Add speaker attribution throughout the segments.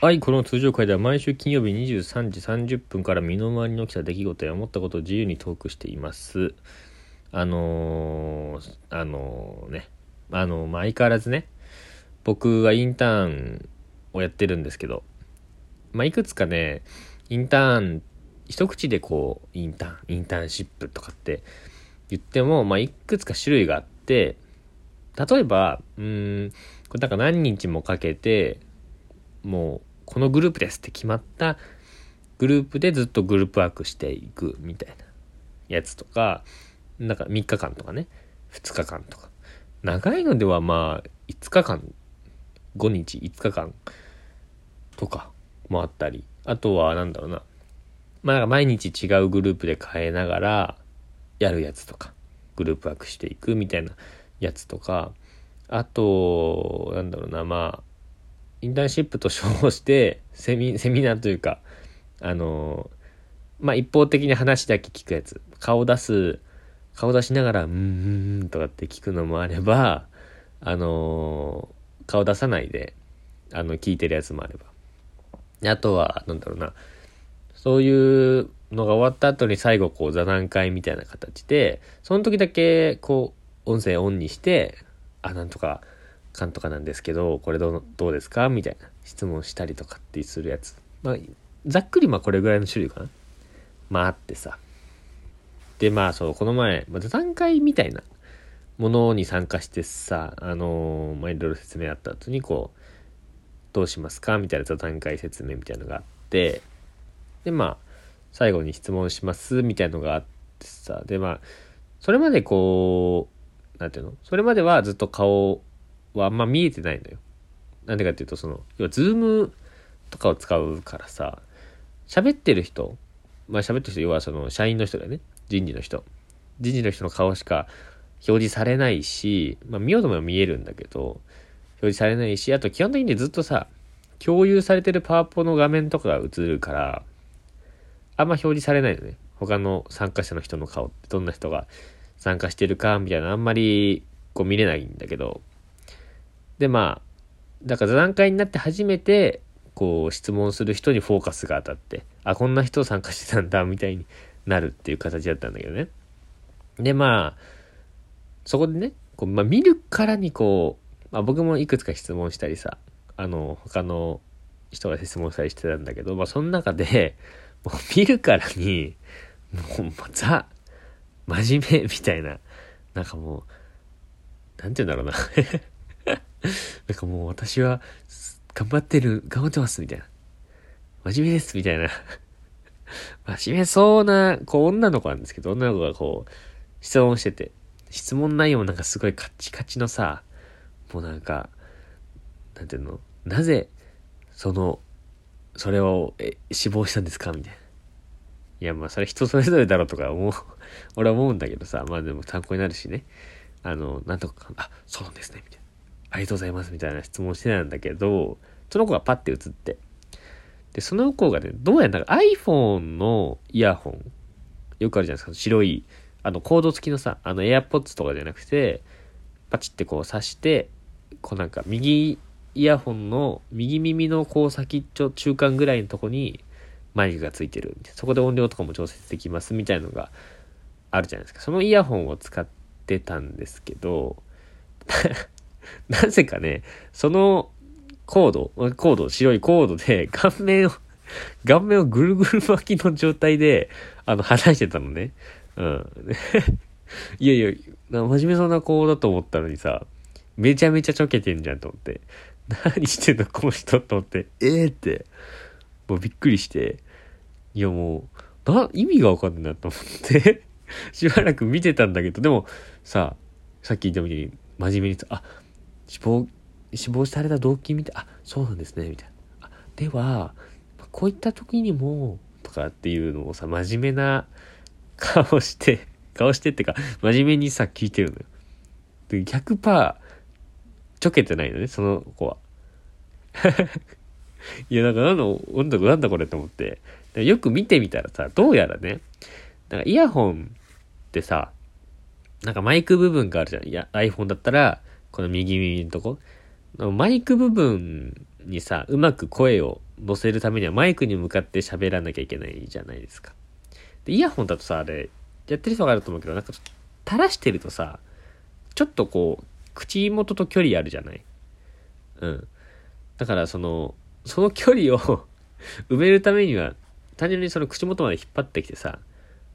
Speaker 1: はい、この通常会では毎週金曜日23時30分から身の回りに起きた出来事や思ったことを自由にトークしています。あのーあのーね、あのまあ、相変わらずね、僕はインターンをやってるんですけど、まあ、いくつかね、インターン、一口でこう、インターン、インターンシップとかって言っても、まあ、いくつか種類があって、例えば、うん、これなんか何日もかけて、もうこのグループですって決まったグループでずっとグループワークしていくみたいなやつとかなんか3日間とかね2日間とか。長いのではまあ5日間5日5日間とかもあったりあとはなんだろうな。まあなんか毎日違うグループで変えながらやるやつとかグループワークしていくみたいなやつとかあとなんだろうなまあインターンシップと称して セミセミナーというかあのまあ一方的に話だけ聞くやつ。顔出す顔出しながら「うんうんうん」とかって聞くのもあればあの顔出さないであの聞いてるやつもあれば。あとはなんだろうな。そういうのが終わった後に最後こう座談会みたいな形でその時だけこう音声オンにしてあなんとかかんとかなんですけどこれどうどうですか？みたいな質問したりとかってするやつ。まあざっくりまあこれぐらいの種類かな。まああってさ。でまあそうこの前、まあ、座談会みたいなものに参加してさあのーまあいろいろ説明あった後にこうどうしますか？みたいな座談会説明みたいなのがあってでまあ最後に質問します？みたいなのがあってさでまあそれまでこうなんていうの？それまではずっと顔はあんま見えてないのよ。なんでかっていうと、その、要はズームとかを使うからさ、喋ってる人、まあ喋ってる人、要はその社員の人だよね。人事の人。人事の人の顔しか表示されないし、まあ見ようとも見えるんだけど、表示されないし、あと基本的にずっとさ、共有されてるパワポの画面とかが映るから、あんま表示されないのね。他の参加者の人の顔ってどんな人が参加してるかみたいなあんまりこう見れないんだけど、でまあだから座談会になって初めてこう質問する人にフォーカスが当たってあこんな人参加してたんだみたいになるっていう形だったんだけどね。でまあそこでねこう、まあ、見るからにこう、まあ、僕もいくつか質問したりさあの他の人が質問したりしてたんだけど、まあ、その中で もう見るからにもうザ真面目みたいななんかもうなんて言うんだろうな。なんかもう私は頑張ってる、頑張ってますみたいな。真面目ですみたいな。真面目そうな、こう女の子なんですけど、女の子がこう質問してて、質問内容もなんかすごいカッチカチのさ、もうなんか、なんていうの、なぜその、それをえ死亡したんですかみたいな。いやまあそれ人それぞれだろうとか思う、俺は思うんだけどさ、まあでも参考になるしね。あの、なんとか、あ、そうなんですね、みたいな。ありがとうございますみたいな質問してたんだけど、その子がパッて映って。で、その子がね、どうやらなんか iPhone のイヤホン、よくあるじゃないですか、白い、あの、コード付きのさ、あの AirPods とかじゃなくて、パチってこう挿して、こうなんか右イヤホンの右耳のこう先っちょ中間ぐらいのとこにマイクがついてる。そこで音量とかも調節できますみたいのがあるじゃないですか。そのイヤホンを使ってたんですけど、なぜかね、そのコード、コード、白いコードで顔面を、顔面をぐるぐる巻きの状態で、あの、話してたのね。うん。いやいや、真面目そうな子だと思ったのにさ、めちゃめちゃちょけてんじゃんと思って。何してんのこの人と思って。ええー、って。もうびっくりして。いやもう、な、意味がわかんないなと思って。しばらく見てたんだけど、でもさ、さっき言ったみたいに真面目に、あ、死亡、死亡された動機見て、あ、そうなんですね、みたいな。あでは、こういった時にも、とかっていうのをさ、真面目な顔して、顔してってか、真面目にさ、聞いてるのよ。で、100%、ちょけてないのね、その子は。いや、なんか、なんだ、なんだ、なんだこれと思って。よく見てみたらさ、どうやらね、なんかイヤホンってさ、なんかマイク部分があるじゃん。いや、iPhone だったら、この右耳のとこ。マイク部分にさ、うまく声を乗せるためにはマイクに向かって喋らなきゃいけないじゃないですか。で、イヤホンだとさ、あれ、やってる人があると思うけど、なんか垂らしてるとさ、ちょっとこう、口元と距離あるじゃない？うん。だからその、その距離を 埋めるためには、単純にその口元まで引っ張ってきてさ、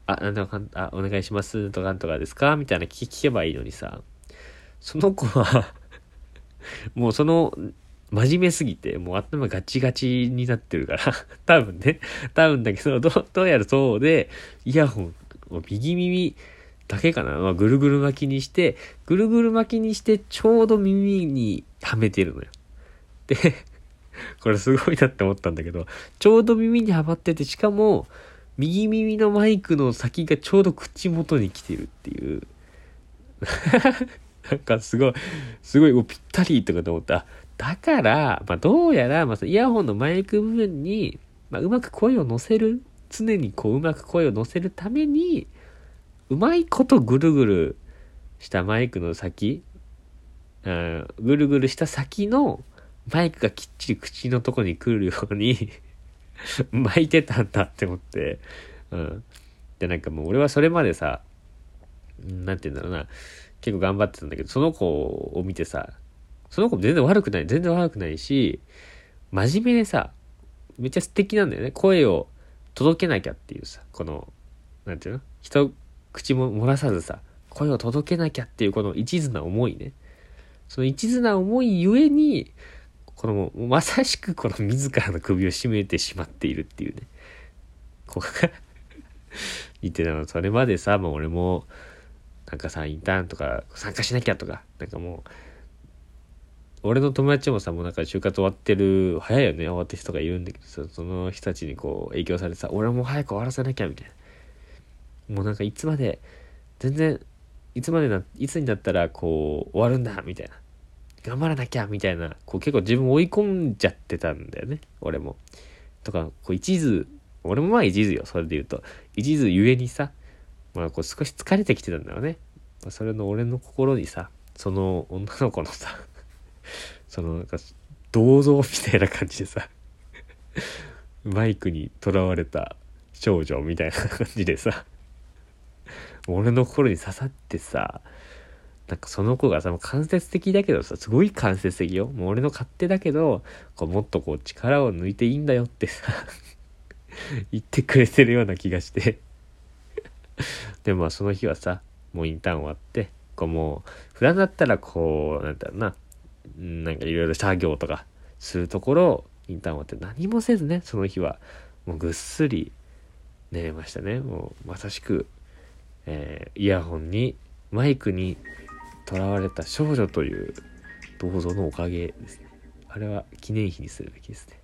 Speaker 1: あ、なんとかんあ、お願いします、とかなんとかですか？みたいな聞聞けばいいのにさ、その子はもうその、真面目すぎて、もう頭ガチガチになってるから 多分ね、多分だけど、どどうやらそうで、イヤホンを右耳だけかな、まあ、ぐるぐる巻きにして、ぐるぐる巻きにして、ちょうど耳にはめてるのよ。で、これすごいなって思ったんだけど、ちょうど耳にはまってて、しかも、右耳のマイクの先がちょうど口元に来てるっていう。なんかすごい、すごいぴったりとかと思った。だから、まあどうやら、まあイヤホンのマイク部分に、まあうまく声を乗せる、常にこううまく声を乗せるために、うまいことぐるぐるしたマイクの先、うん、ぐるぐるした先のマイクがきっちり口のとこに来るように 巻いてたんだって思って、うん。で、なんかもう俺はそれまでさ、なんて言うんだろうな、結構頑張ってたんだけど、その子を見てさ、その子も全然悪くない、全然悪くないし、真面目でさ、めっちゃ素敵なんだよね。声を届けなきゃっていうさ、この、なんていうの？人、口も漏らさずさ、声を届けなきゃっていうこの一途な思いね。その一途な思いゆえに、このまさしくこの自らの首を絞めてしまっているっていうね。ここが 言ってたの、それまでさ、もう俺も、なんかさ、インターンとか参加しなきゃとか、なんかもう、俺の友達もさ、もうなんか就活終わってる、早いよね、終わってる人がいるんだけどさ、その人たちにこう影響されてさ、俺も早く終わらせなきゃみたいな。もうなんかいつまで、全然、いつまでな、いつになったらこう終わるんだみたいな。頑張らなきゃみたいな、こう結構自分追い込んじゃってたんだよね、俺も。とか、こう一途、俺もまあ一途よ、それで言うと。一途ゆえにさ、まあこう少し疲れてきてたんだよね。ま、それの俺の心にさ、その女の子のさ、そのなんか銅像みたいな感じでさ、マイクにとらわれた少女みたいな感じでさ、俺の心に刺さってさ、なんかその子がさ、間接的だけどさ、すごい間接的よ。もう俺の勝手だけど、こうもっとこう力を抜いていいんだよってさ言ってくれてるような気がしてでもまあその日はさ、もうインターン終わって、こうもう、普段だったらこう、なんだろうな、なんかいろいろ作業とかするところ、インターン終わって何もせずね、その日は、もうぐっすり寝れましたね。もうまさしく、えー、イヤホンに、マイクに囚われた少女という銅像のおかげですね。あれは記念碑にするべきですね。